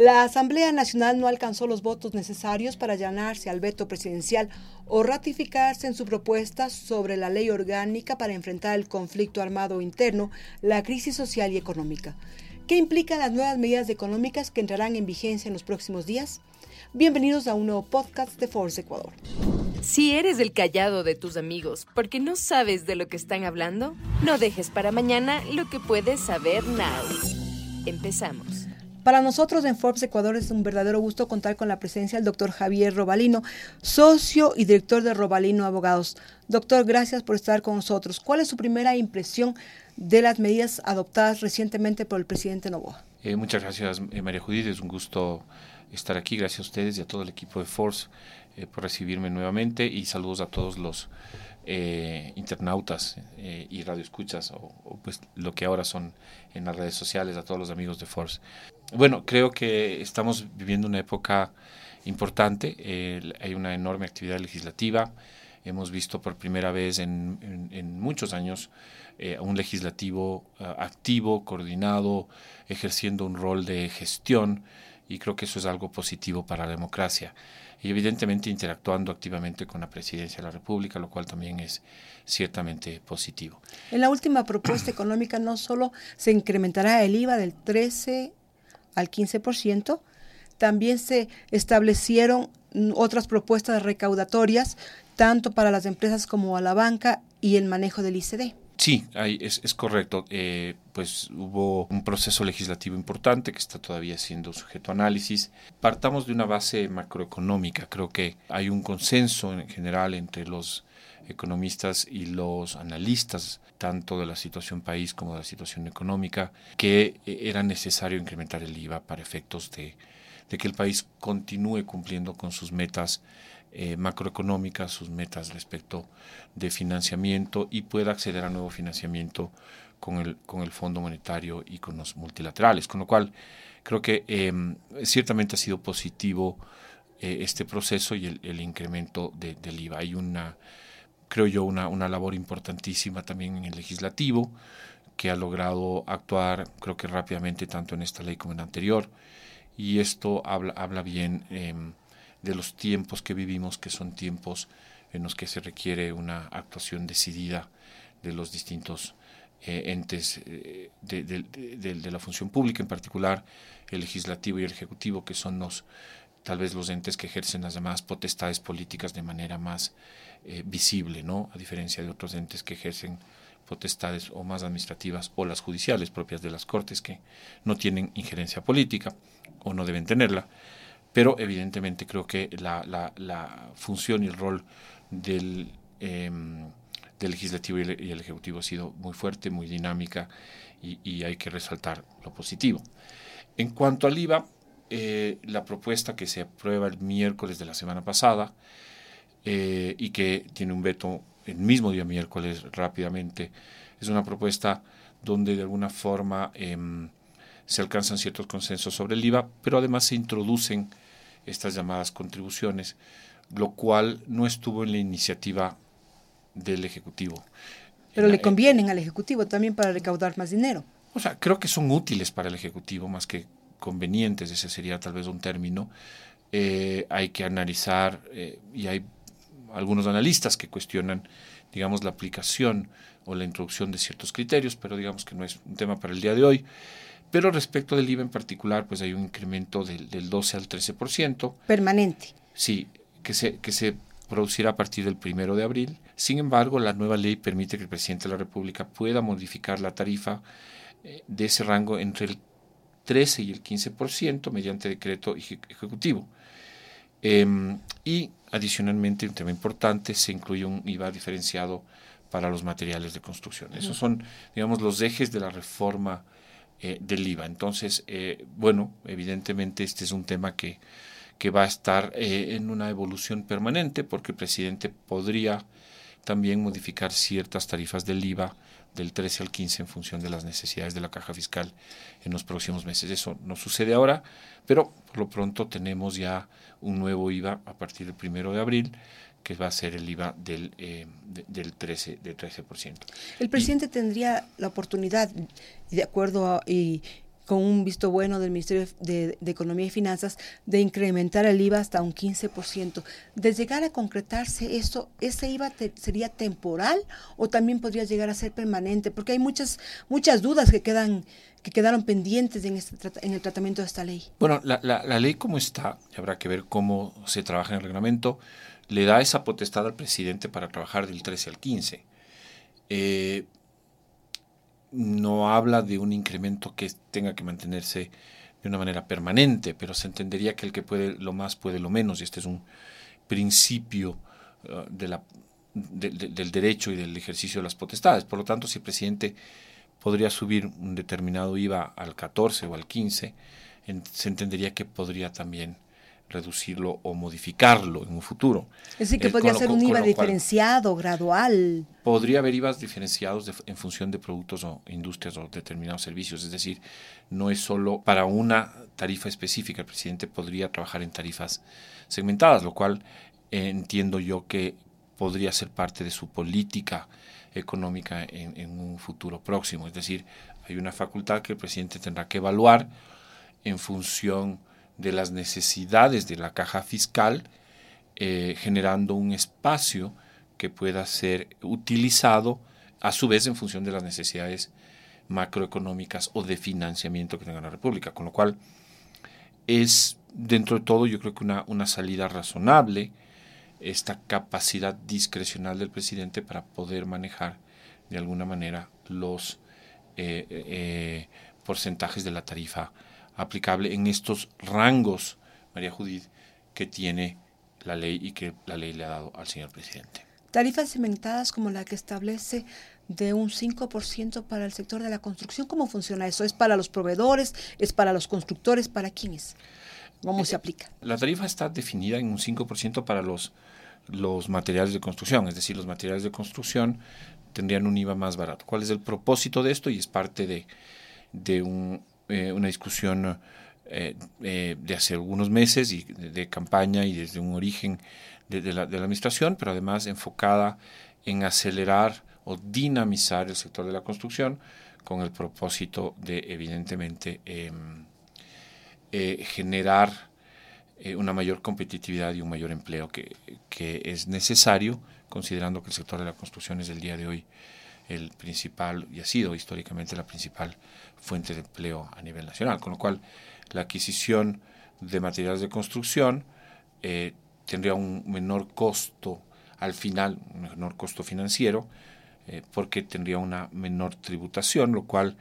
La Asamblea Nacional no alcanzó los votos necesarios para allanarse al veto presidencial o ratificarse en su propuesta sobre la ley orgánica para enfrentar el conflicto armado interno, la crisis social y económica. ¿Qué implican las nuevas medidas económicas que entrarán en vigencia en los próximos días? Bienvenidos a un nuevo podcast de Force Ecuador. Si eres el callado de tus amigos porque no sabes de lo que están hablando, no dejes para mañana lo que puedes saber now. Empezamos. Para nosotros en Forbes Ecuador es un verdadero gusto contar con la presencia del doctor Javier Robalino, socio y director de Robalino Abogados. Doctor, gracias por estar con nosotros. ¿Cuál es su primera impresión de las medidas adoptadas recientemente por el presidente Novoa? Eh, muchas gracias, eh, María Judith. Es un gusto estar aquí. Gracias a ustedes y a todo el equipo de Force eh, por recibirme nuevamente y saludos a todos los eh, internautas eh, y radioescuchas o, o, pues lo que ahora son en las redes sociales, a todos los amigos de Force. Bueno, creo que estamos viviendo una época importante, eh, hay una enorme actividad legislativa, hemos visto por primera vez en, en, muchos años eh, un legislativo uh, activo, coordinado, ejerciendo un rol de gestión y creo que eso es algo positivo para la democracia y evidentemente interactuando activamente con la presidencia de la República, lo cual también es ciertamente positivo. En la última propuesta económica no solo se incrementará el IVA del 13 al 15%, también se establecieron otras propuestas recaudatorias, tanto para las empresas como a la banca y el manejo del ICD. Sí, hay, es, es, correcto. Eh, pues hubo un proceso legislativo importante que está todavía siendo sujeto a análisis. Partamos de una base macroeconómica. Creo que hay un consenso en general entre los economistas y los analistas, tanto de la situación país como de la situación económica, que era necesario incrementar el IVA para efectos de, de que el país continúe cumpliendo con sus metas eh, macroeconómicas, sus metas respecto de financiamiento y pueda acceder a nuevo financiamiento con el, con el Fondo Monetario y con los multilaterales. Con lo cual, creo que eh, ciertamente ha sido positivo eh, este proceso y el, incremento de, del IVA. Hay una, creo yo, una, una labor importantísima también en el legislativo que ha logrado actuar, creo que rápidamente, tanto en esta ley como en la anterior. Y esto habla, habla bien eh, de los tiempos que vivimos, que son tiempos en los que se requiere una actuación decidida de los distintos eh, entes eh, de, de, la función pública, en particular el legislativo y el ejecutivo, que son los tal vez los entes que ejercen las demás potestades políticas de manera más eh, visible, ¿no? A diferencia de otros entes que ejercen potestades o más administrativas o las judiciales propias de las cortes que no tienen injerencia política o no deben tenerla pero evidentemente creo que la, la, función y el rol del, eh, del legislativo y el, ejecutivo ha sido muy fuerte, muy dinámica y, hay que resaltar lo positivo. En cuanto al IVA, eh, la propuesta que se aprueba el miércoles de la semana pasada eh, y que tiene un veto el mismo día miércoles rápidamente, es una propuesta donde de alguna forma eh, se alcanzan ciertos consensos sobre el IVA, pero además se introducen estas llamadas contribuciones, lo cual no estuvo en la iniciativa del Ejecutivo. Pero la, le convienen al Ejecutivo también para recaudar más dinero. O sea, creo que son útiles para el Ejecutivo más que convenientes, ese sería tal vez un término. Eh, hay que analizar, eh, y hay algunos analistas que cuestionan, digamos, la aplicación o la introducción de ciertos criterios, pero digamos que no es un tema para el día de hoy. Pero respecto del IVA en particular, pues hay un incremento del, del 12 al 13%. Permanente. Sí, que se, que se producirá a partir del primero de abril. Sin embargo, la nueva ley permite que el presidente de la República pueda modificar la tarifa eh, de ese rango entre el 13 y el 15% mediante decreto ejecutivo. Eh, y adicionalmente, un tema importante, se incluye un IVA diferenciado para los materiales de construcción. Esos son, digamos, los ejes de la reforma eh, del IVA. Entonces, eh, bueno, evidentemente este es un tema que, que va a estar eh, en una evolución permanente porque el presidente podría también modificar ciertas tarifas del IVA del 13 al 15 en función de las necesidades de la caja fiscal en los próximos meses. Eso no sucede ahora, pero por lo pronto tenemos ya un nuevo IVA a partir del primero de abril que va a ser el IVA del, eh, de, del 13%. Del 13%. El presidente y, tendría la oportunidad, de acuerdo a, y con un visto bueno del Ministerio de, Economía y Finanzas de incrementar el IVA hasta un 15%. De llegar a concretarse esto, ¿ese IVA sería temporal o también podría llegar a ser permanente? Porque hay muchas, muchas dudas que quedan que quedaron pendientes en, este, en el tratamiento de esta ley. Bueno, la, la ley como está, habrá que ver cómo se trabaja en el reglamento, le da esa potestad al presidente para trabajar del 13 al 15. Eh, no habla de un incremento que tenga que mantenerse de una manera permanente, pero se entendería que el que puede lo más puede lo menos, y este es un principio la, del derecho y del ejercicio de las potestades. Por lo tanto, si el presidente podría subir un determinado IVA al 14 o al 15, se entendería que podría también reducirlo o modificarlo en un futuro. Es decir, que eh, podría ser un IVA diferenciado, gradual. Podría haber IVAs diferenciados en función de productos o industrias o determinados servicios. Es decir, no es solo para una tarifa específica. El presidente podría trabajar en tarifas segmentadas, lo cual eh, entiendo yo que podría ser parte de su política económica en, en un futuro próximo. Es decir, hay una facultad que el presidente tendrá que evaluar en función de las necesidades de la caja fiscal, eh, generando un espacio que pueda ser utilizado a su vez en función de las necesidades macroeconómicas o de financiamiento que tenga la República, con lo cual es dentro de todo yo creo que una, una salida razonable esta capacidad discrecional del presidente para poder manejar de alguna manera los eh, eh, porcentajes de la tarifa aplicable en estos rangos, María Judith, que tiene la ley y que la ley le ha dado al señor presidente. Tarifas cimentadas como la que establece de un 5% para el sector de la construcción. ¿Cómo funciona eso? ¿Es para los proveedores? ¿Es para los constructores? ¿Para quiénes? ¿Cómo se eh, aplica? La tarifa está definida en un 5% para los, los materiales de construcción, es decir, los materiales de construcción tendrían un IVA más barato. ¿Cuál es el propósito de esto? Y es parte de, de un eh, una discusión eh, eh, de hace algunos meses y de, campaña y desde un origen de, la, de, la, administración, pero además enfocada en acelerar o dinamizar el sector de la construcción con el propósito de, evidentemente, em, generar una mayor competitividad y un mayor empleo que, que es necesario, considerando que el sector de la construcción es el día de hoy el principal y ha sido históricamente la principal fuente de empleo a nivel nacional, con lo cual la adquisición de materiales de construcción eh, tendría un menor costo al final, un menor costo financiero, eh, porque tendría una menor tributación, lo cual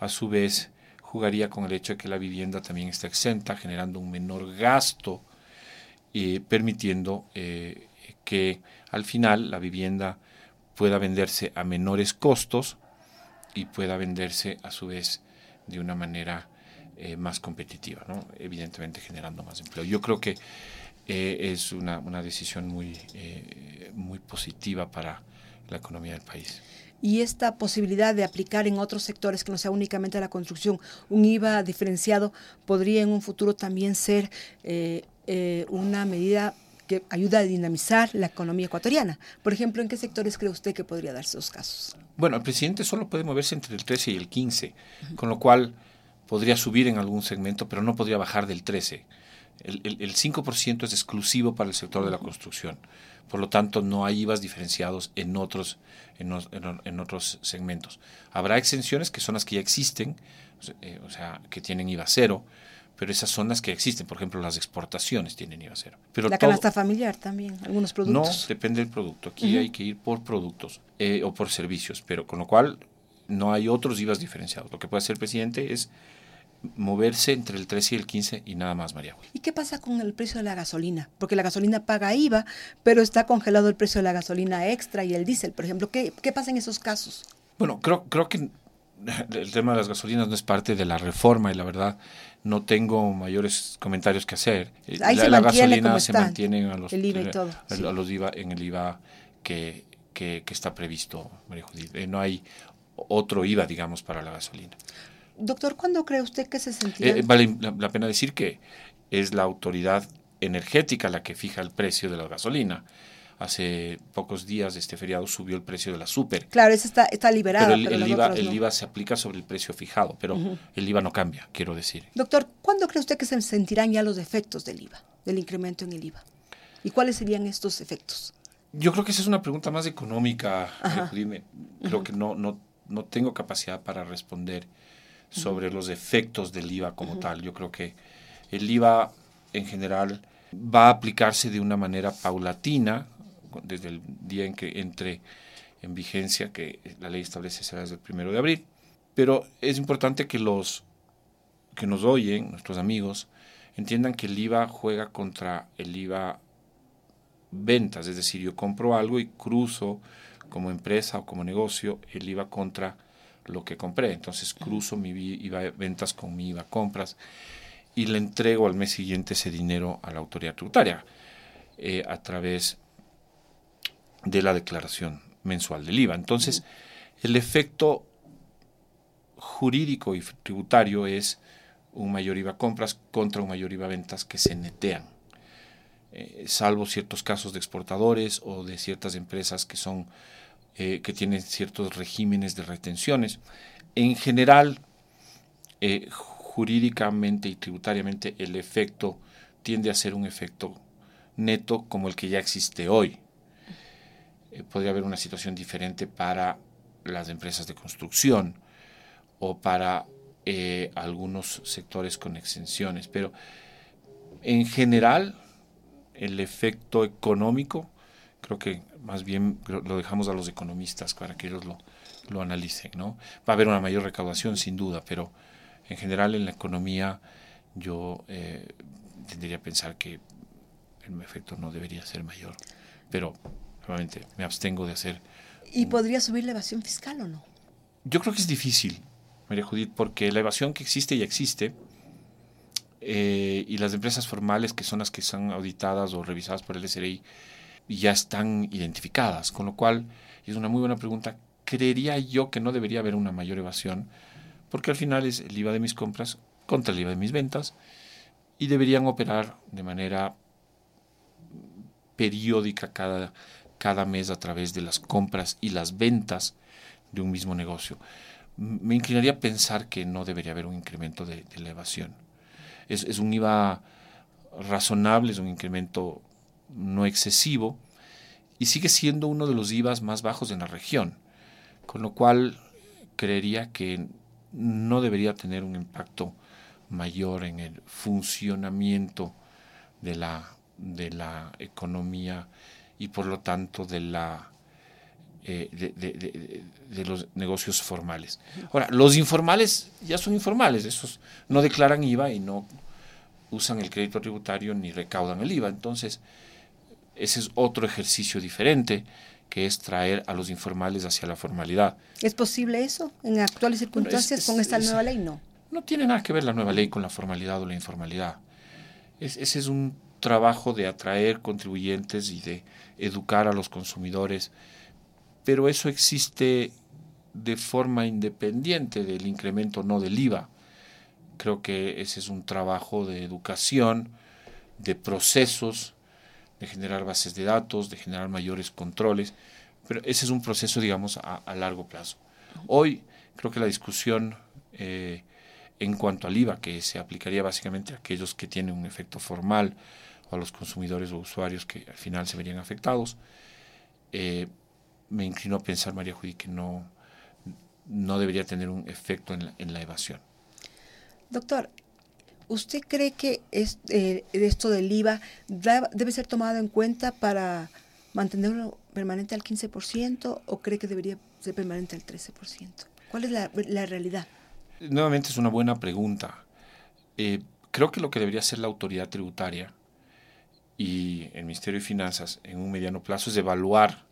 a su vez jugaría con el hecho de que la vivienda también está exenta, generando un menor gasto y permitiendo eh, que al final la vivienda pueda venderse a menores costos y pueda venderse a su vez de una manera eh, más competitiva, ¿no? evidentemente generando más empleo. Yo creo que eh, es una, una, decisión muy, eh, muy positiva para la economía del país. Y esta posibilidad de aplicar en otros sectores que no sea únicamente la construcción un IVA diferenciado podría en un futuro también ser una medida que ayuda a dinamizar la economía ecuatoriana. Por ejemplo, ¿en qué sectores cree usted que podría darse esos casos? Bueno, el presidente solo puede moverse entre el 13 y el 15, con lo cual podría subir en algún segmento, pero no podría bajar del 13. El, el, 5% es exclusivo para el sector de la construcción. Por lo tanto, no hay IVAs diferenciados en otros, en, en, otros segmentos. Habrá exenciones que son las que ya existen, o sea, que tienen IVA cero, pero esas son las que existen. Por ejemplo, las exportaciones tienen IVA cero. Pero la canasta familiar también, algunos productos. No, depende del producto. Aquí hay que ir por productos eh, o por servicios, pero con lo cual no hay otros IVAs diferenciados. Lo que puede hacer el presidente es moverse entre el 13 y el 15 y nada más, María. ¿Y qué pasa con el precio de la gasolina? Porque la gasolina paga IVA, pero está congelado el precio de la gasolina extra y el diésel, por ejemplo. ¿Qué, qué pasa en esos casos? Bueno, creo, creo que el tema de las gasolinas no es parte de la reforma y la verdad no tengo mayores comentarios que hacer. la, gasolina se mantiene a los, el IVA y todo, a, los IVA, en el IVA que, que, está previsto, María Judith. Eh, no hay otro IVA, digamos, para la gasolina. Doctor, ¿cuándo cree usted que se sentirá? Eh, vale la, pena decir que es la autoridad energética la que fija el precio de la gasolina. Hace pocos días de este feriado subió el precio de la super. Claro, eso está, está liberado. Pero el, IVA, el IVA se aplica sobre el precio fijado, pero el IVA no cambia, quiero decir. Doctor, ¿cuándo cree usted que se sentirán ya los efectos del IVA, del incremento en el IVA? ¿Y cuáles serían estos efectos? Yo creo que esa es una pregunta más económica, Creo que no, no, no tengo capacidad para responder sobre los efectos del IVA como tal. Yo creo que el IVA en general va a aplicarse de una manera paulatina desde el día en que entre en vigencia, que la ley establece será desde el primero de abril. Pero es importante que los que nos oyen, nuestros amigos, entiendan que el IVA juega contra el IVA ventas, es decir, yo compro algo y cruzo como empresa o como negocio el IVA contra lo que compré. Entonces cruzo mi IVA ventas con mi IVA compras y le entrego al mes siguiente ese dinero a la autoridad tributaria eh, a través de la declaración mensual del IVA. Entonces, el efecto jurídico y tributario es un mayor IVA compras contra un mayor IVA ventas que se netean. Eh, salvo ciertos casos de exportadores o de ciertas empresas que son eh, que tienen ciertos regímenes de retenciones. En general, eh, jurídicamente y tributariamente, el efecto tiende a ser un efecto neto como el que ya existe hoy. Eh, podría haber una situación diferente para las empresas de construcción o para eh, algunos sectores con exenciones, pero en general el efecto económico creo que más bien lo dejamos a los economistas para que ellos lo, lo analicen, ¿no? Va a haber una mayor recaudación sin duda, pero en general en la economía yo eh, tendría a pensar que el efecto no debería ser mayor, pero realmente me abstengo de hacer. ¿Y podría subir la evasión fiscal o no? Yo creo que es difícil, María Judith, porque la evasión que existe ya existe eh, y las empresas formales que son las que son auditadas o revisadas por el SRI ya están identificadas, con lo cual es una muy buena pregunta. Creería yo que no debería haber una mayor evasión porque al final es el IVA de mis compras contra el IVA de mis ventas y deberían operar de manera periódica cada, cada mes a través de las compras y las ventas de un mismo negocio. Me inclinaría a pensar que no debería haber un incremento de, de la evasión. Es, un IVA razonable, es un incremento no excesivo y sigue siendo uno de los IVAs más bajos en la región, con lo cual creería que no debería tener un impacto mayor en el funcionamiento de la, de la economía y por lo tanto de la eh, de, los negocios formales. Ahora, los informales ya son informales, esos no declaran IVA y no usan el crédito tributario ni recaudan el IVA. Entonces, ese es otro ejercicio diferente que es traer a los informales hacia la formalidad. ¿Es posible eso en actuales circunstancias con esta nueva ley? No. No tiene nada que ver la nueva ley con la formalidad o la informalidad. ese es un trabajo de atraer contribuyentes y de educar a los consumidores, pero eso existe de forma independiente del incremento no del IVA. Creo que ese es un trabajo de educación, de procesos, de generar bases de datos, de generar mayores controles, pero ese es un proceso, digamos, a, largo plazo. Hoy creo que la discusión eh, en cuanto al IVA, que se aplicaría básicamente a aquellos que tienen un efecto formal o a los consumidores o usuarios que al final se verían afectados, eh, me inclino a pensar, María Judy, que no, no debería tener un efecto en la, en la evasión. Doctor, ¿Usted cree que eh, esto del IVA debe ser tomado en cuenta para mantenerlo permanente al 15% o cree que debería ser permanente al 13%? ¿Cuál es la, realidad? Nuevamente es una buena pregunta. Eh, creo que lo que debería hacer la autoridad tributaria y el Ministerio de Finanzas en un mediano plazo es evaluar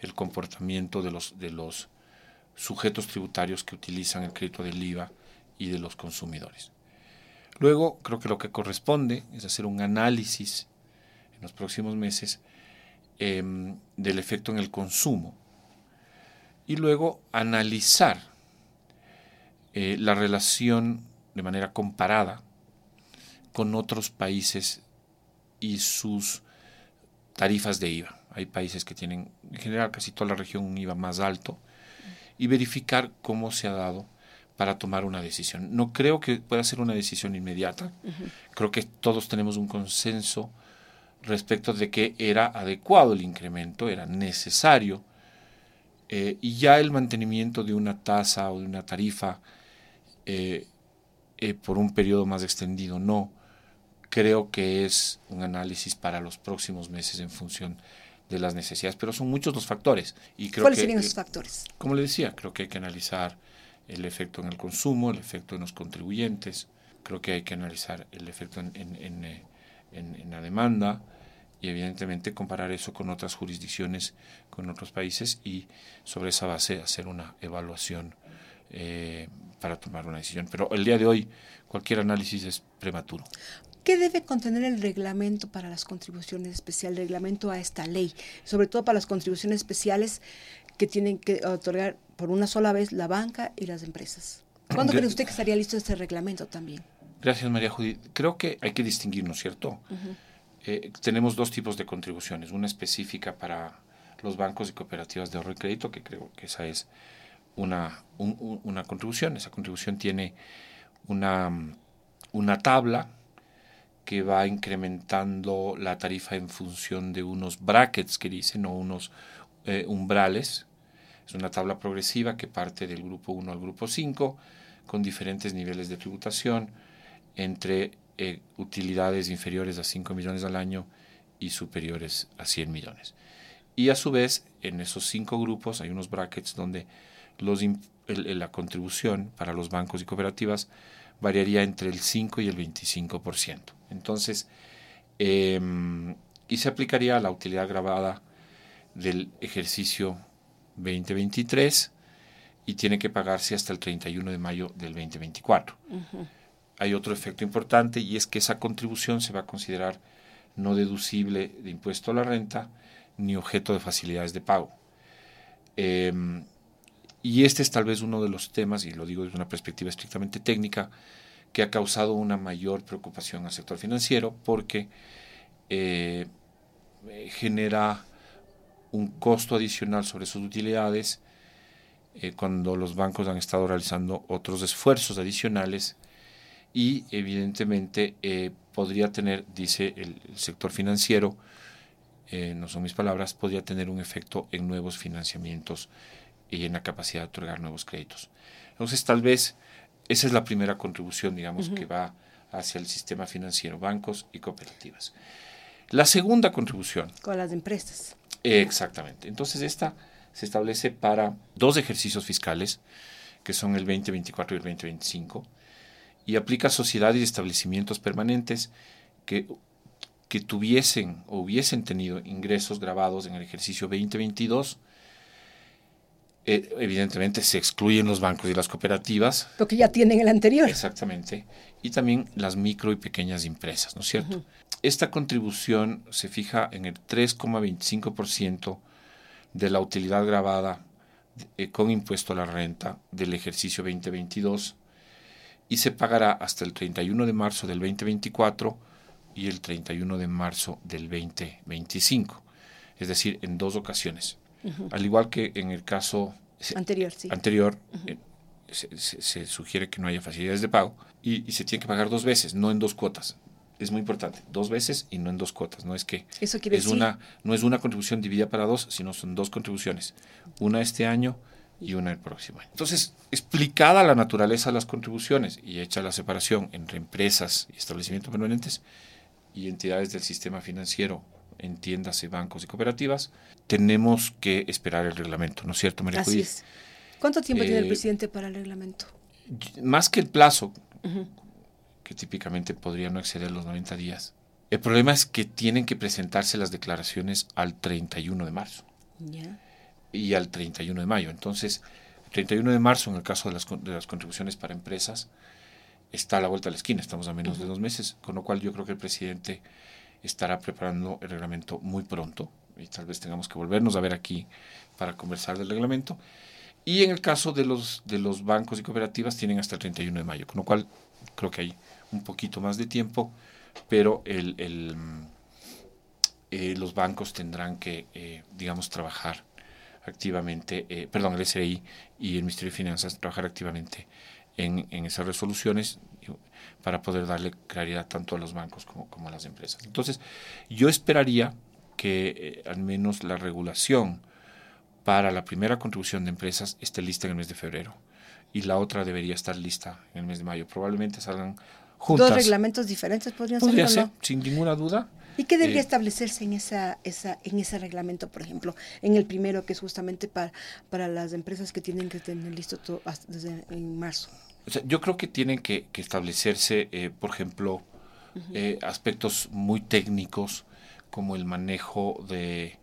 el comportamiento de los, de los sujetos tributarios que utilizan el crédito del IVA y de los consumidores. Luego, creo que lo que corresponde es hacer un análisis en los próximos meses em, del efecto en el consumo y luego analizar eh, la relación de manera comparada con otros países y sus tarifas de IVA. hay países que tienen, en general casi toda la región, un IVA más alto, y verificar cómo se ha dado para tomar una decisión. No creo que pueda ser una decisión inmediata, creo que todos tenemos un consenso respecto de que era adecuado el incremento, era necesario, eh, y ya el mantenimiento de una tasa o de una tarifa eh, eh, por un periodo más extendido, no. Creo que es un análisis para los próximos meses en función de las necesidades, pero son muchos los factores. Y creo ¿Cuáles que, serían esos factores? Como le decía, creo que hay que analizar el efecto en el consumo, el efecto en los contribuyentes, creo que hay que analizar el efecto en, en, en la demanda, y evidentemente comparar eso con otras jurisdicciones, con otros países y sobre esa base hacer una evaluación eh, para tomar una decisión. Pero el día de hoy cualquier análisis es prematuro. ¿Qué debe contener el reglamento para las contribuciones especiales, el reglamento a esta ley? Sobre todo para las contribuciones especiales que tienen que otorgar por una sola vez la banca y las empresas. ¿Cuándo cree usted que estaría listo este reglamento también? Gracias, María Judith. Creo que hay que distinguir, ¿no es cierto? Eh, tenemos dos tipos de contribuciones, una específica para los bancos y cooperativas de ahorro y crédito, que creo que esa es una, una contribución. Esa contribución tiene una, una tabla que va incrementando la tarifa en función de unos brackets que dicen, o unos eh, umbrales. Es una tabla progresiva que parte del grupo 1 al grupo 5, con diferentes niveles de tributación entre eh, utilidades inferiores a 5 millones al año y superiores a 100 millones. Y a su vez, en esos cinco grupos hay unos brackets donde los, la contribución para los bancos y cooperativas variaría entre el 5 y el 25%. Entonces, em, y se aplicaría a la utilidad grabada del ejercicio 2023 y tiene que pagarse hasta el 31 de mayo del 2024 hay otro efecto importante y es que esa contribución se va a considerar no deducible de impuesto a la renta ni objeto de facilidades de pago. Em, y este es tal vez uno de los temas, y lo digo desde una perspectiva estrictamente técnica, que ha causado una mayor preocupación al sector financiero porque eh, genera un costo adicional sobre sus utilidades eh, cuando los bancos han estado realizando otros esfuerzos adicionales y evidentemente eh, podría tener, dice el, sector financiero, no son mis palabras, podría tener un efecto en nuevos financiamientos y en la capacidad de otorgar nuevos créditos. Entonces tal vez esa es la primera contribución, digamos, que va hacia el sistema financiero, bancos y cooperativas. La segunda contribución. Con las empresas. exactamente. Entonces esta se establece para dos ejercicios fiscales, que son el 2024 y el 2025 y aplica a sociedades y establecimientos permanentes que, que tuviesen o hubiesen tenido ingresos grabados en el ejercicio 2022. Eh, evidentemente se excluyen los bancos y las cooperativas. Lo que ya tienen el anterior. Exactamente. Y también las micro y pequeñas empresas, ¿no es cierto? Esta contribución se fija en el 3,25% de la utilidad grabada eh, con impuesto a la renta del ejercicio 2022 y se pagará hasta el 31 de marzo del 2024 y el 31 de marzo del 2025, es decir, en dos ocasiones. Al igual que en el caso anterior, anterior eh, se, sugiere que no haya facilidades de pago y, se tiene que pagar dos veces, no en dos cuotas. Es muy importante, dos veces y no en dos cuotas. No es que Eso quiere es una no es una contribución dividida para dos, sino son dos contribuciones, una este año y una el próximo año. Entonces, explicada la naturaleza de las contribuciones y hecha la separación entre empresas y establecimientos permanentes y entidades del sistema financiero, entiéndase bancos y cooperativas, tenemos que esperar el reglamento, ¿no es cierto, María Así es. ¿Cuánto tiempo tiene el eh, presidente para el reglamento? Más que el plazo, que típicamente podría no exceder los 90 días. El problema es que tienen que presentarse las declaraciones al 31 de marzo. Y al 31 de mayo. Entonces, el 31 de marzo, en el caso de las, de las contribuciones para empresas, está a la vuelta de la esquina, estamos a menos de dos meses, con lo cual yo creo que el presidente estará preparando el reglamento muy pronto y tal vez tengamos que volvernos a ver aquí para conversar del reglamento. Y en el caso de los, de los bancos y cooperativas tienen hasta el 31 de mayo, con lo cual creo que hay un poquito más de tiempo, pero el, el los bancos tendrán que, digamos, trabajar activamente, perdón, el SRI y el Ministerio de Finanzas trabajar activamente en, en, esas resoluciones para poder darle claridad tanto a los bancos como, como a las empresas. Entonces, yo esperaría que al menos la regulación para la primera contribución de empresas esté lista en el mes de febrero y la otra debería estar lista en el mes de mayo. Probablemente salgan juntas. Dos reglamentos diferentes podrían Podría ser. sin ninguna duda. ¿Y qué debería eh, establecerse en esa, esa, en ese reglamento, por ejemplo? En el primero, que es justamente para, para las empresas que tienen que tener listo todo desde en marzo. O sea, yo creo que tienen que, que establecerse, eh, por ejemplo, eh, aspectos muy técnicos como el manejo de,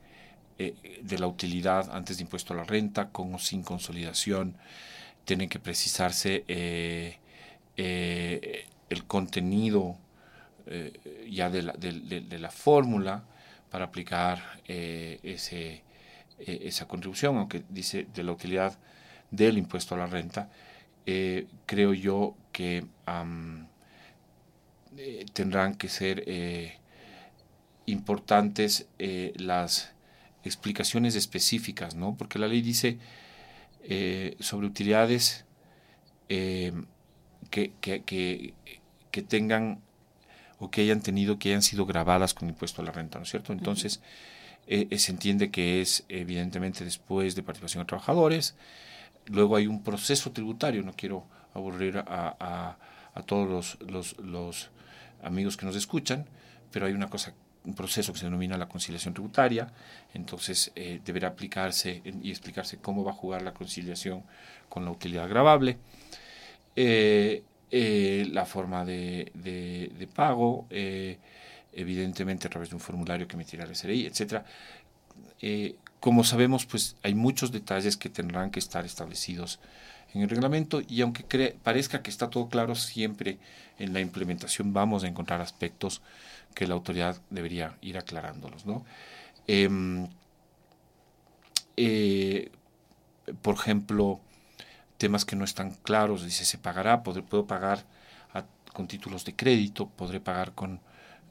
de la utilidad antes de impuesto a la renta, con o sin consolidación, tienen que precisarse eh, eh, el contenido eh, ya de la, de, la fórmula para aplicar ese, esa contribución, aunque dice de la utilidad del impuesto a la renta, creo yo que tendrán que ser importantes las explicaciones específicas, ¿no? Porque la ley dice eh, sobre utilidades eh, que, que, que, tengan o que hayan tenido, que hayan sido grabadas con impuesto a la renta, ¿no es cierto? Entonces, eh, se entiende que es evidentemente después de participación de trabajadores, luego hay un proceso tributario, no quiero aburrir a, a, a todos los, los, los amigos que nos escuchan, pero hay una cosa un proceso que se denomina la conciliación tributaria, entonces eh, deberá aplicarse y explicarse cómo va a jugar la conciliación con la utilidad grabable, eh, eh, la forma de, de, pago, evidentemente a través de un formulario que emitirá el SRI, etc. como sabemos, pues hay muchos detalles que tendrán que estar establecidos en el reglamento y aunque parezca que está todo claro, siempre en la implementación vamos a encontrar aspectos que la autoridad debería ir aclarándolos. ¿no? Em, eh, por ejemplo, temas que no están claros, dice, se pagará, puedo pagar con títulos de crédito, podré pagar con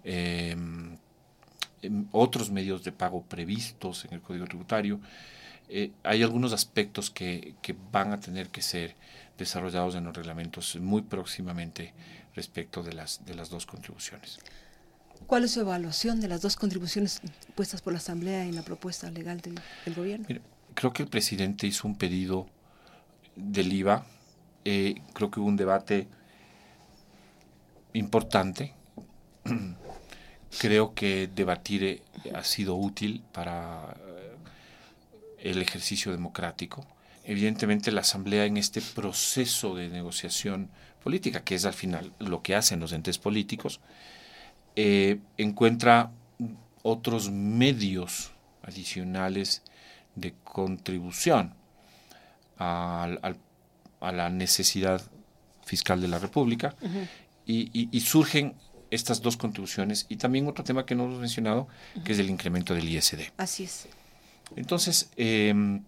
em, otros medios de pago previstos en el Código Tributario. Eh, hay algunos aspectos que, que, van a tener que ser desarrollados en los reglamentos muy próximamente respecto de las, de las dos contribuciones. ¿Cuál es su evaluación de las dos contribuciones puestas por la Asamblea en la propuesta legal del, gobierno? creo que el presidente hizo un pedido del IVA. Eh, creo que hubo un debate importante. creo que debatir eh, ha sido útil para eh, el ejercicio democrático. Evidentemente la Asamblea en este proceso de negociación política, que es al final lo que hacen los entes políticos, eh, encuentra otros medios adicionales de contribución a, la necesidad fiscal de la República y, surgen estas dos contribuciones y también otro tema que no hemos mencionado, que es el incremento del ISD. Así es. Entonces, em,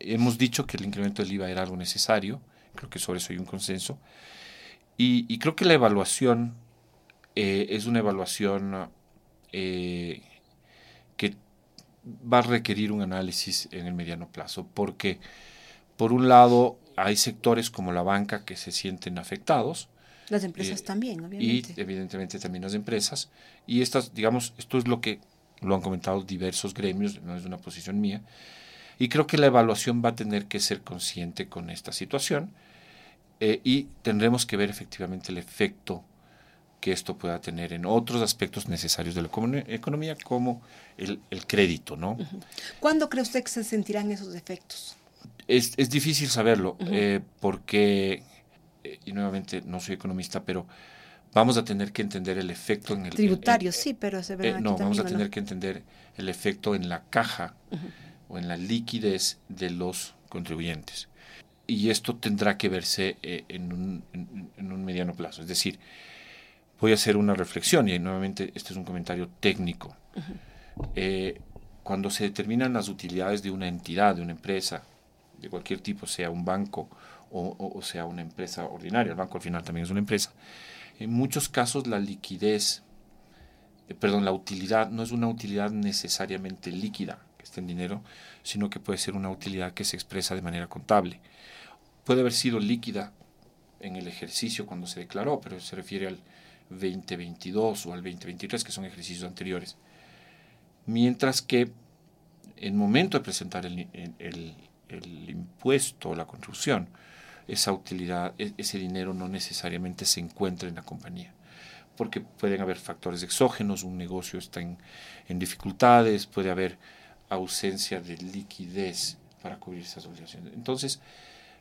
hemos dicho que el incremento del IVA era algo necesario, creo que sobre eso hay un consenso, y creo que la evaluación eh, es una evaluación eh, que va a requerir un análisis en el mediano plazo, porque por un lado hay sectores como la banca que se sienten afectados. Las empresas eh, también, obviamente. Y evidentemente también las empresas. Y estas, digamos, esto es lo que lo han comentado diversos gremios, no es una posición mía. Y creo que la evaluación va a tener que ser consciente con esta situación y tendremos que ver efectivamente el efecto que esto pueda tener en otros aspectos necesarios de la economía, como el, crédito, ¿no? ¿Cuándo cree usted que se sentirán esos efectos? Es, difícil saberlo, eh, porque, eh, y nuevamente no soy economista, pero vamos a tener que entender el efecto en el... Tributario, sí, pero se ve... Eh, no, vamos a tener que entender el efecto en la caja o en la liquidez de los contribuyentes. Y esto tendrá que verse en un, en un mediano plazo, es decir, voy a hacer una reflexión y nuevamente este es un comentario técnico. Eh, cuando se determinan las utilidades de una entidad, de una empresa, de cualquier tipo, sea un banco o, sea una empresa ordinaria, el banco al final también es una empresa, en muchos casos la liquidez eh, perdón, la utilidad no es una utilidad necesariamente líquida, que esté en dinero, sino que puede ser una utilidad que se expresa de manera contable. Puede haber sido líquida en el ejercicio cuando se declaró, pero se refiere al 2022 o al 2023, que son ejercicios anteriores. Mientras que en momento de presentar el, el, impuesto o la contribución, esa utilidad, e, ese dinero no necesariamente se encuentra en la compañía, porque pueden haber factores exógenos, un negocio está en, en dificultades, puede haber ausencia de liquidez para cubrir esas obligaciones. Entonces,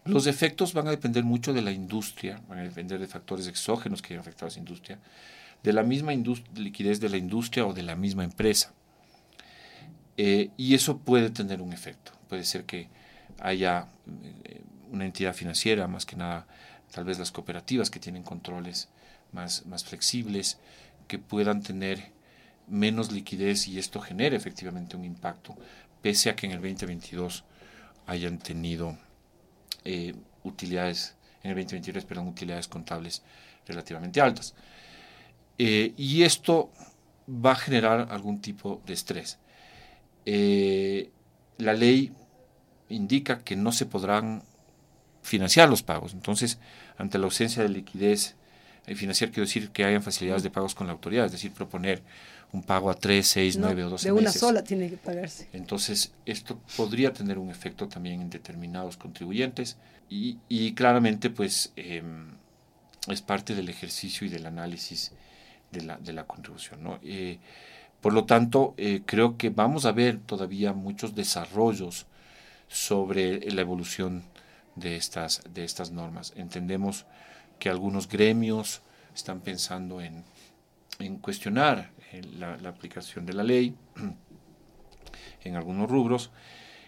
los efectos van a depender mucho de la industria, van a depender de factores exógenos que hayan afectado a esa industria, de la misma liquidez de la industria o de la misma empresa. Eh, y eso puede tener un efecto. Puede ser que haya eh, una entidad financiera, más que nada tal vez las cooperativas que tienen controles más, más flexibles, que puedan tener menos liquidez y esto genere efectivamente un impacto, pese a que en el 2022 hayan tenido eh, utilidades, en el 2023, perdón, utilidades contables relativamente altas. y esto va a generar algún tipo de estrés. Eh, la ley indica que no se podrán financiar los pagos. Entonces, ante la ausencia de liquidez, eh, financiar quiero decir que hayan facilidades de pagos con la autoridad, es decir, proponer un pago a 3, 6, 9 o 12 meses. De una sola tiene que pagarse. Entonces, esto podría tener un efecto también en determinados contribuyentes y, claramente, pues, em, es parte del ejercicio y del análisis de la, de la contribución. ¿no? Eh, por lo tanto, eh, creo que vamos a ver todavía muchos desarrollos sobre la evolución de estas, de estas normas. Entendemos que algunos gremios están pensando en, cuestionar eh, la, aplicación de la ley en algunos rubros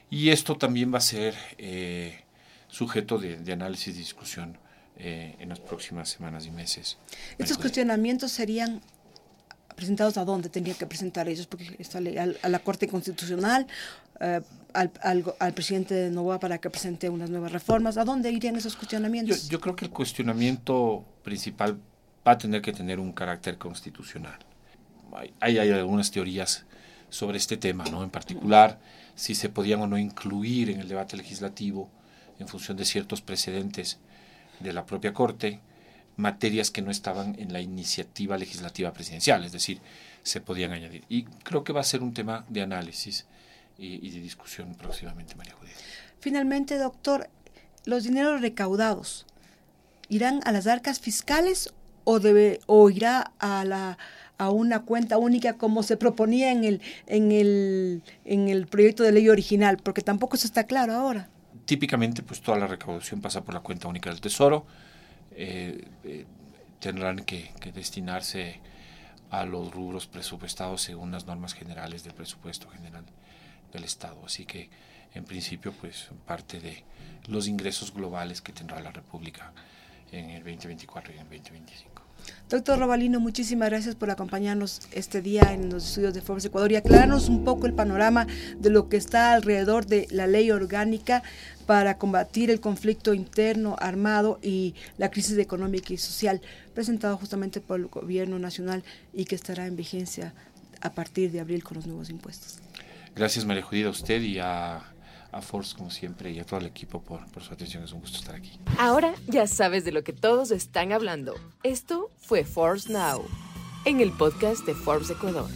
y esto también va a ser eh, sujeto de, análisis y discusión en las próximas semanas y meses. Estos cuestionamientos serían presentados a dónde tendrían que presentar ellos, porque está a la Corte Constitucional, eh, al, al, presidente de Novoa para que presente unas nuevas reformas. ¿A dónde irían esos cuestionamientos? Yo, creo que el cuestionamiento principal va a tener que tener un carácter constitucional. Hay, hay algunas teorías sobre este tema, ¿no? En particular, si se podían o no incluir en el debate legislativo en función de ciertos precedentes de la propia Corte materias que no estaban en la iniciativa legislativa presidencial, es decir, se podían añadir. Y creo que va a ser un tema de análisis y, de discusión próximamente, María Judith. Finalmente, doctor, ¿los dineros recaudados irán a las arcas fiscales o, debe, o irá a, la, a una cuenta única como se proponía en el, en, el, en el proyecto de ley original? Porque tampoco eso está claro ahora. Típicamente, pues toda la recaudación pasa por la cuenta única del Tesoro eh, eh, tendrán que, destinarse a los rubros presupuestados según las normas generales del presupuesto general del Estado. Así que, en principio, pues parte de los ingresos globales que tendrá la República en el 2024 y en el 2025. Doctor Robalino, muchísimas gracias por acompañarnos este día en los estudios de Forbes Ecuador y aclararnos un poco el panorama de lo que está alrededor de la ley orgánica para combatir el conflicto interno armado y la crisis económica y social presentado justamente por el gobierno nacional y que estará en vigencia a partir de abril con los nuevos impuestos. Gracias María Judía, a usted y a a Force como siempre y a todo el equipo por, por su atención. Es un gusto estar aquí. Ahora ya sabes de lo que todos están hablando. Esto fue Force Now, en el podcast de Forbes Ecuador.